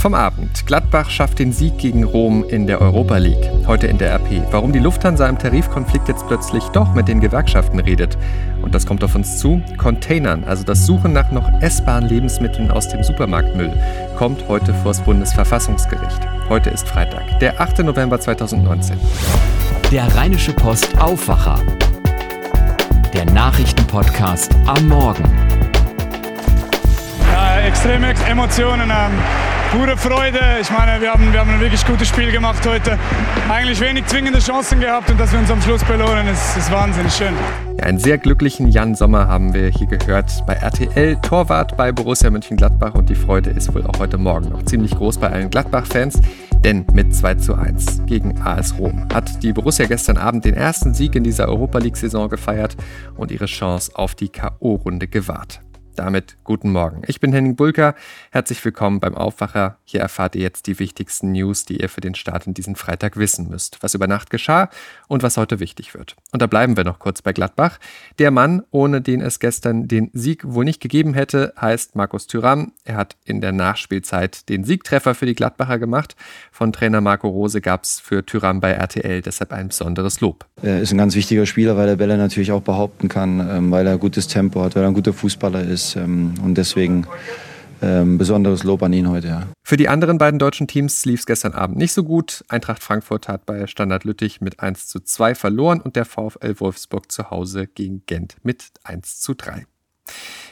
Vom Abend. Gladbach schafft den Sieg gegen Rom in der Europa League. Heute in der RP. Warum die Lufthansa im Tarifkonflikt jetzt plötzlich doch mit den Gewerkschaften redet. Und das kommt auf uns zu. Containern, also das Suchen nach noch essbaren Lebensmitteln aus dem Supermarktmüll, kommt heute vor das Bundesverfassungsgericht. Heute ist Freitag, der 8. November 2019. Der Rheinische Post Aufwacher. Der Nachrichtenpodcast am Morgen. Ja, extreme Emotionen. Ähm pure Freude. Ich meine, wir haben, wir haben ein wirklich gutes Spiel gemacht heute. Eigentlich wenig zwingende Chancen gehabt und dass wir uns am Schluss belohnen, ist, ist wahnsinnig schön. Einen sehr glücklichen Jan Sommer haben wir hier gehört bei RTL, Torwart bei Borussia Mönchengladbach und die Freude ist wohl auch heute Morgen noch ziemlich groß bei allen Gladbach-Fans. Denn mit 2 zu 1 gegen AS Rom hat die Borussia gestern Abend den ersten Sieg in dieser Europa League-Saison gefeiert und ihre Chance auf die K.O.-Runde gewahrt. Damit guten Morgen. Ich bin Henning Bulker. Herzlich willkommen beim Aufwacher. Hier erfahrt ihr jetzt die wichtigsten News, die ihr für den Start in diesen Freitag wissen müsst. Was über Nacht geschah und was heute wichtig wird. Und da bleiben wir noch kurz bei Gladbach. Der Mann, ohne den es gestern den Sieg wohl nicht gegeben hätte, heißt Markus Thüram. Er hat in der Nachspielzeit den Siegtreffer für die Gladbacher gemacht. Von Trainer Marco Rose gab es für Thüram bei RTL deshalb ein besonderes Lob. Er ist ein ganz wichtiger Spieler, weil er Bälle natürlich auch behaupten kann, ähm, weil er gutes Tempo hat, weil er ein guter Fußballer ist ist. Ähm, und deswegen ähm, besonderes Lob an ihn heute. Ja. Für die anderen beiden deutschen Teams lief es gestern Abend nicht so gut. Eintracht Frankfurt hat bei Standard Lüttich mit 1 zu 2 verloren und der VfL Wolfsburg zu Hause gegen Gent mit 1 zu 3.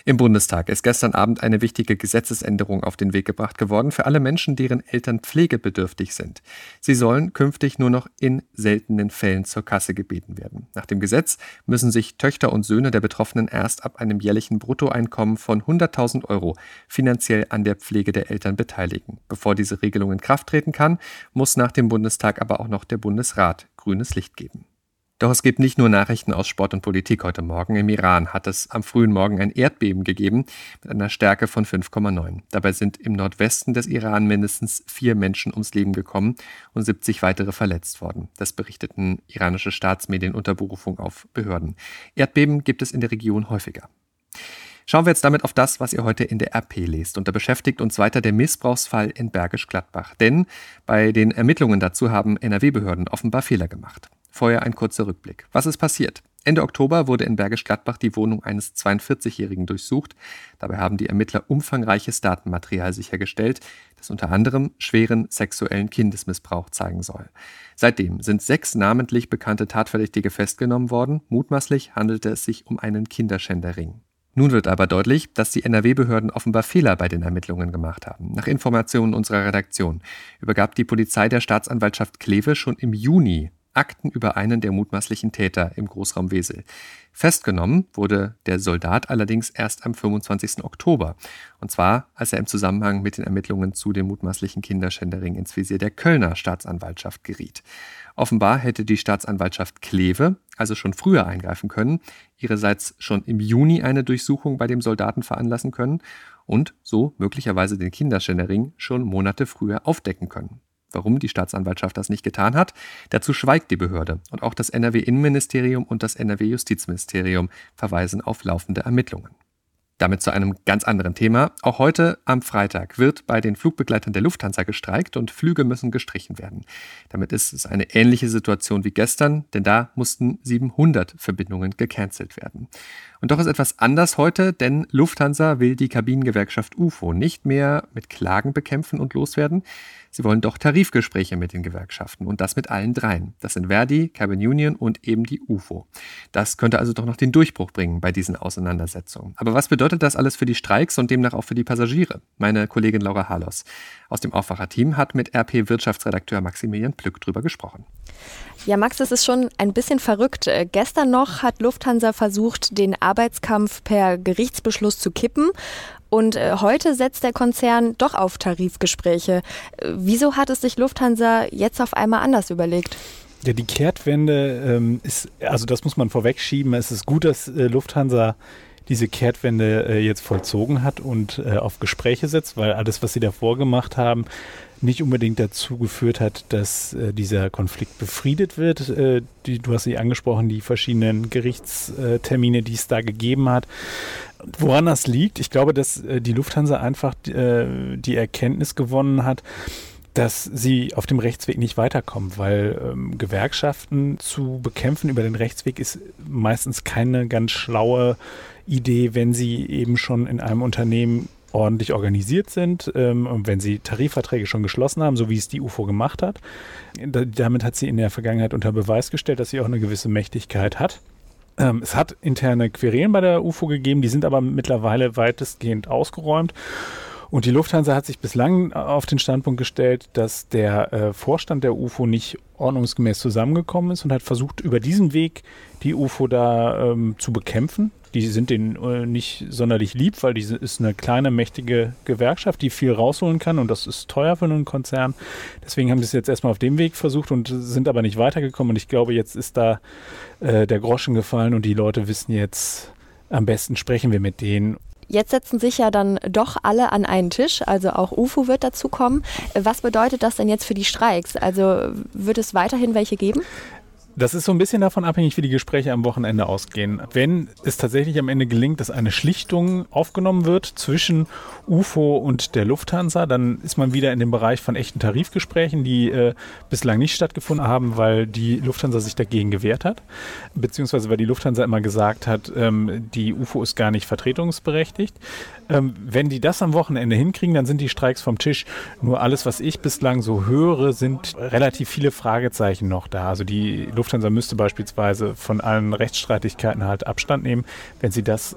Im Bundestag ist gestern Abend eine wichtige Gesetzesänderung auf den Weg gebracht geworden für alle Menschen, deren Eltern pflegebedürftig sind. Sie sollen künftig nur noch in seltenen Fällen zur Kasse gebeten werden. Nach dem Gesetz müssen sich Töchter und Söhne der Betroffenen erst ab einem jährlichen Bruttoeinkommen von 100.000 Euro finanziell an der Pflege der Eltern beteiligen. Bevor diese Regelung in Kraft treten kann, muss nach dem Bundestag aber auch noch der Bundesrat grünes Licht geben. Doch es gibt nicht nur Nachrichten aus Sport und Politik heute Morgen. Im Iran hat es am frühen Morgen ein Erdbeben gegeben mit einer Stärke von 5,9. Dabei sind im Nordwesten des Iran mindestens vier Menschen ums Leben gekommen und 70 weitere verletzt worden. Das berichteten iranische Staatsmedien unter Berufung auf Behörden. Erdbeben gibt es in der Region häufiger. Schauen wir jetzt damit auf das, was ihr heute in der RP lest. Und da beschäftigt uns weiter der Missbrauchsfall in Bergisch Gladbach. Denn bei den Ermittlungen dazu haben NRW-Behörden offenbar Fehler gemacht. Vorher ein kurzer Rückblick. Was ist passiert? Ende Oktober wurde in Bergisch Gladbach die Wohnung eines 42-Jährigen durchsucht. Dabei haben die Ermittler umfangreiches Datenmaterial sichergestellt, das unter anderem schweren sexuellen Kindesmissbrauch zeigen soll. Seitdem sind sechs namentlich bekannte Tatverdächtige festgenommen worden. Mutmaßlich handelte es sich um einen Kinderschänderring. Nun wird aber deutlich, dass die NRW-Behörden offenbar Fehler bei den Ermittlungen gemacht haben. Nach Informationen unserer Redaktion übergab die Polizei der Staatsanwaltschaft Kleve schon im Juni Akten über einen der mutmaßlichen Täter im Großraum Wesel. Festgenommen wurde der Soldat allerdings erst am 25. Oktober. Und zwar, als er im Zusammenhang mit den Ermittlungen zu dem mutmaßlichen Kinderschändering ins Visier der Kölner Staatsanwaltschaft geriet. Offenbar hätte die Staatsanwaltschaft Kleve also schon früher eingreifen können, ihrerseits schon im Juni eine Durchsuchung bei dem Soldaten veranlassen können und so möglicherweise den Kinderschändering schon Monate früher aufdecken können. Warum die Staatsanwaltschaft das nicht getan hat, dazu schweigt die Behörde. Und auch das NRW-Innenministerium und das NRW-Justizministerium verweisen auf laufende Ermittlungen. Damit zu einem ganz anderen Thema. Auch heute am Freitag wird bei den Flugbegleitern der Lufthansa gestreikt und Flüge müssen gestrichen werden. Damit ist es eine ähnliche Situation wie gestern, denn da mussten 700 Verbindungen gecancelt werden. Und doch ist etwas anders heute, denn Lufthansa will die Kabinengewerkschaft UFO nicht mehr mit Klagen bekämpfen und loswerden. Sie wollen doch Tarifgespräche mit den Gewerkschaften und das mit allen dreien. Das sind Verdi, Cabin Union und eben die UFO. Das könnte also doch noch den Durchbruch bringen bei diesen Auseinandersetzungen. Aber was bedeutet das alles für die Streiks und demnach auch für die Passagiere? Meine Kollegin Laura Harlos aus dem Aufwacher-Team hat mit RP-Wirtschaftsredakteur Maximilian Plück drüber gesprochen. Ja, Max, das ist schon ein bisschen verrückt. Äh, gestern noch hat Lufthansa versucht, den Arbeitskampf per Gerichtsbeschluss zu kippen. Und äh, heute setzt der Konzern doch auf Tarifgespräche. Äh, wieso hat es sich Lufthansa jetzt auf einmal anders überlegt? Ja, die Kehrtwende ähm, ist, also das muss man vorwegschieben. Es ist gut, dass äh, Lufthansa diese Kehrtwende äh, jetzt vollzogen hat und äh, auf Gespräche setzt, weil alles, was sie davor gemacht haben, nicht unbedingt dazu geführt hat, dass äh, dieser Konflikt befriedet wird. Die, du hast sie angesprochen, die verschiedenen Gerichtstermine, die es da gegeben hat. Woran das liegt? Ich glaube, dass äh, die Lufthansa einfach äh, die Erkenntnis gewonnen hat, dass sie auf dem Rechtsweg nicht weiterkommen, weil ähm, Gewerkschaften zu bekämpfen über den Rechtsweg ist meistens keine ganz schlaue Idee, wenn sie eben schon in einem Unternehmen ordentlich organisiert sind ähm, und wenn sie Tarifverträge schon geschlossen haben, so wie es die UFO gemacht hat. Da, damit hat sie in der Vergangenheit unter Beweis gestellt, dass sie auch eine gewisse Mächtigkeit hat. Ähm, es hat interne Querelen bei der UFO gegeben, die sind aber mittlerweile weitestgehend ausgeräumt. Und die Lufthansa hat sich bislang auf den Standpunkt gestellt, dass der äh, Vorstand der UFO nicht ordnungsgemäß zusammengekommen ist und hat versucht, über diesen Weg die UFO da ähm, zu bekämpfen. Die sind denen äh, nicht sonderlich lieb, weil diese ist eine kleine, mächtige Gewerkschaft, die viel rausholen kann und das ist teuer für einen Konzern. Deswegen haben sie es jetzt erstmal auf dem Weg versucht und sind aber nicht weitergekommen. Und ich glaube, jetzt ist da äh, der Groschen gefallen und die Leute wissen jetzt, am besten sprechen wir mit denen. Jetzt setzen sich ja dann doch alle an einen Tisch, also auch UFO wird dazu kommen. Was bedeutet das denn jetzt für die Streiks? Also wird es weiterhin welche geben? Das ist so ein bisschen davon abhängig, wie die Gespräche am Wochenende ausgehen. Wenn es tatsächlich am Ende gelingt, dass eine Schlichtung aufgenommen wird zwischen UFO und der Lufthansa, dann ist man wieder in dem Bereich von echten Tarifgesprächen, die äh, bislang nicht stattgefunden haben, weil die Lufthansa sich dagegen gewehrt hat, beziehungsweise weil die Lufthansa immer gesagt hat, ähm, die UFO ist gar nicht vertretungsberechtigt. Ähm, wenn die das am Wochenende hinkriegen, dann sind die Streiks vom Tisch. Nur alles, was ich bislang so höre, sind relativ viele Fragezeichen noch da. Also die Lufthansa müsste beispielsweise von allen Rechtsstreitigkeiten halt Abstand nehmen. Wenn sie das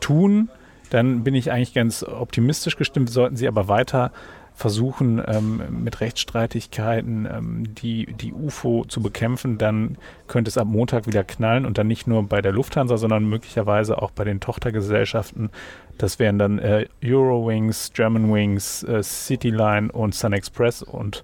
tun, dann bin ich eigentlich ganz optimistisch gestimmt. Sollten sie aber weiter versuchen, ähm, mit Rechtsstreitigkeiten ähm, die, die UFO zu bekämpfen, dann könnte es ab Montag wieder knallen und dann nicht nur bei der Lufthansa, sondern möglicherweise auch bei den Tochtergesellschaften. Das wären dann äh, Eurowings, Germanwings, äh, Cityline und Sun Express und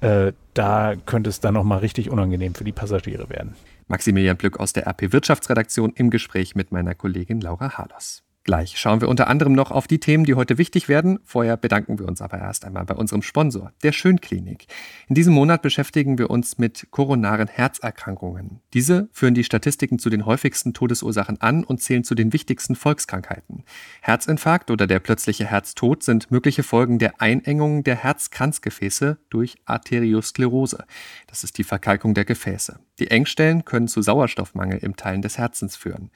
äh, da könnte es dann nochmal richtig unangenehm für die Passagiere werden. Maximilian Blück aus der RP Wirtschaftsredaktion im Gespräch mit meiner Kollegin Laura Harlos. Gleich schauen wir unter anderem noch auf die Themen, die heute wichtig werden. Vorher bedanken wir uns aber erst einmal bei unserem Sponsor, der Schönklinik. In diesem Monat beschäftigen wir uns mit koronaren Herzerkrankungen. Diese führen die Statistiken zu den häufigsten Todesursachen an und zählen zu den wichtigsten Volkskrankheiten. Herzinfarkt oder der plötzliche Herztod sind mögliche Folgen der Einengung der Herzkranzgefäße durch Arteriosklerose. Das ist die Verkalkung der Gefäße. Die Engstellen können zu Sauerstoffmangel im Teilen des Herzens führen.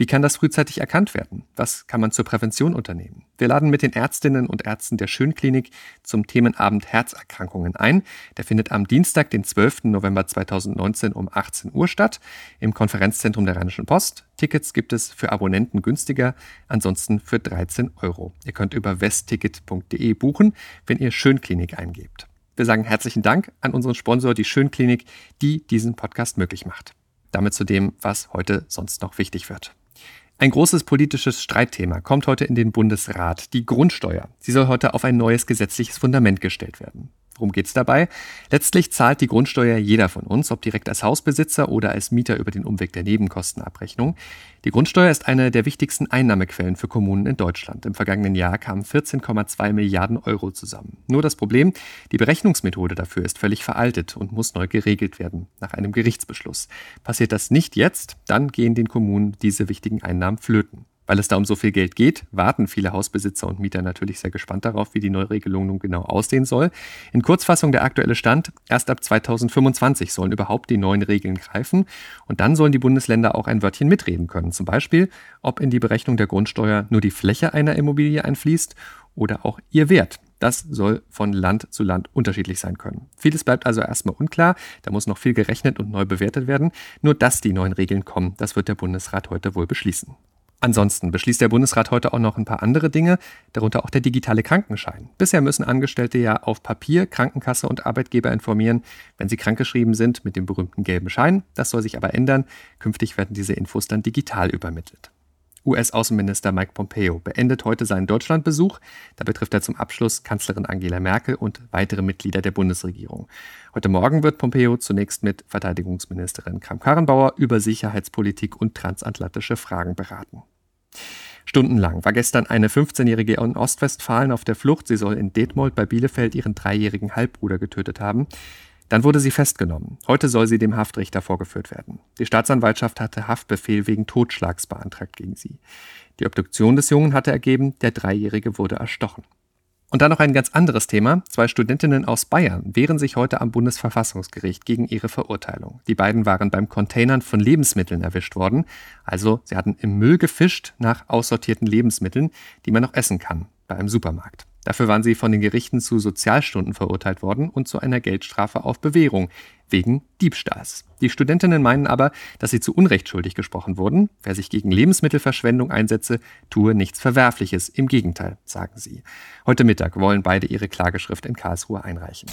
Wie kann das frühzeitig erkannt werden? Was kann man zur Prävention unternehmen? Wir laden mit den Ärztinnen und Ärzten der Schönklinik zum Themenabend Herzerkrankungen ein. Der findet am Dienstag, den 12. November 2019 um 18 Uhr statt im Konferenzzentrum der Rheinischen Post. Tickets gibt es für Abonnenten günstiger, ansonsten für 13 Euro. Ihr könnt über westticket.de buchen, wenn ihr Schönklinik eingebt. Wir sagen herzlichen Dank an unseren Sponsor, die Schönklinik, die diesen Podcast möglich macht. Damit zu dem, was heute sonst noch wichtig wird. Ein großes politisches Streitthema kommt heute in den Bundesrat, die Grundsteuer. Sie soll heute auf ein neues gesetzliches Fundament gestellt werden. Worum geht's dabei? Letztlich zahlt die Grundsteuer jeder von uns, ob direkt als Hausbesitzer oder als Mieter über den Umweg der Nebenkostenabrechnung. Die Grundsteuer ist eine der wichtigsten Einnahmequellen für Kommunen in Deutschland. Im vergangenen Jahr kamen 14,2 Milliarden Euro zusammen. Nur das Problem, die Berechnungsmethode dafür ist völlig veraltet und muss neu geregelt werden, nach einem Gerichtsbeschluss. Passiert das nicht jetzt, dann gehen den Kommunen diese wichtigen Einnahmen flöten. Weil es da um so viel Geld geht, warten viele Hausbesitzer und Mieter natürlich sehr gespannt darauf, wie die Neuregelung nun genau aussehen soll. In Kurzfassung der aktuelle Stand, erst ab 2025 sollen überhaupt die neuen Regeln greifen und dann sollen die Bundesländer auch ein Wörtchen mitreden können. Zum Beispiel, ob in die Berechnung der Grundsteuer nur die Fläche einer Immobilie einfließt oder auch ihr Wert. Das soll von Land zu Land unterschiedlich sein können. Vieles bleibt also erstmal unklar, da muss noch viel gerechnet und neu bewertet werden. Nur dass die neuen Regeln kommen, das wird der Bundesrat heute wohl beschließen. Ansonsten beschließt der Bundesrat heute auch noch ein paar andere Dinge, darunter auch der digitale Krankenschein. Bisher müssen Angestellte ja auf Papier Krankenkasse und Arbeitgeber informieren, wenn sie krankgeschrieben sind mit dem berühmten gelben Schein. Das soll sich aber ändern. Künftig werden diese Infos dann digital übermittelt. US-Außenminister Mike Pompeo beendet heute seinen Deutschlandbesuch. Da betrifft er zum Abschluss Kanzlerin Angela Merkel und weitere Mitglieder der Bundesregierung. Heute Morgen wird Pompeo zunächst mit Verteidigungsministerin Kram-Karrenbauer über Sicherheitspolitik und transatlantische Fragen beraten. Stundenlang war gestern eine 15-Jährige in Ostwestfalen auf der Flucht. Sie soll in Detmold bei Bielefeld ihren dreijährigen Halbbruder getötet haben. Dann wurde sie festgenommen. Heute soll sie dem Haftrichter vorgeführt werden. Die Staatsanwaltschaft hatte Haftbefehl wegen Totschlags beantragt gegen sie. Die Obduktion des Jungen hatte ergeben, der Dreijährige wurde erstochen. Und dann noch ein ganz anderes Thema. Zwei Studentinnen aus Bayern wehren sich heute am Bundesverfassungsgericht gegen ihre Verurteilung. Die beiden waren beim Containern von Lebensmitteln erwischt worden. Also sie hatten im Müll gefischt nach aussortierten Lebensmitteln, die man noch essen kann bei einem Supermarkt. Dafür waren sie von den Gerichten zu Sozialstunden verurteilt worden und zu einer Geldstrafe auf Bewährung wegen Diebstahls. Die Studentinnen meinen aber, dass sie zu Unrecht schuldig gesprochen wurden. Wer sich gegen Lebensmittelverschwendung einsetze, tue nichts Verwerfliches. Im Gegenteil, sagen sie. Heute Mittag wollen beide ihre Klageschrift in Karlsruhe einreichen.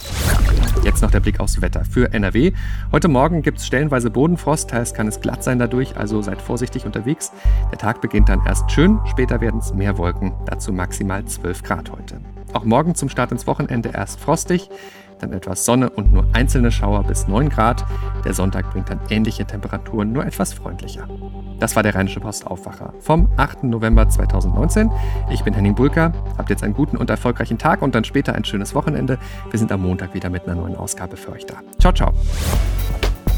Jetzt noch der Blick aufs Wetter für NRW. Heute Morgen gibt es stellenweise Bodenfrost, teils kann es glatt sein dadurch, also seid vorsichtig unterwegs. Der Tag beginnt dann erst schön, später werden es mehr Wolken, dazu maximal 12 Grad heute. Auch morgen zum Start ins Wochenende erst frostig dann etwas Sonne und nur einzelne Schauer bis 9 Grad. Der Sonntag bringt dann ähnliche Temperaturen, nur etwas freundlicher. Das war der Rheinische Post Aufwacher vom 8. November 2019. Ich bin Henning Bulka. Habt jetzt einen guten und erfolgreichen Tag und dann später ein schönes Wochenende. Wir sind am Montag wieder mit einer neuen Ausgabe für euch da. Ciao, ciao.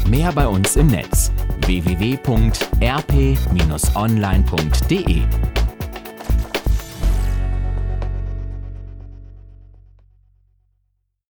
Mehr bei uns im Netz www.rp-online.de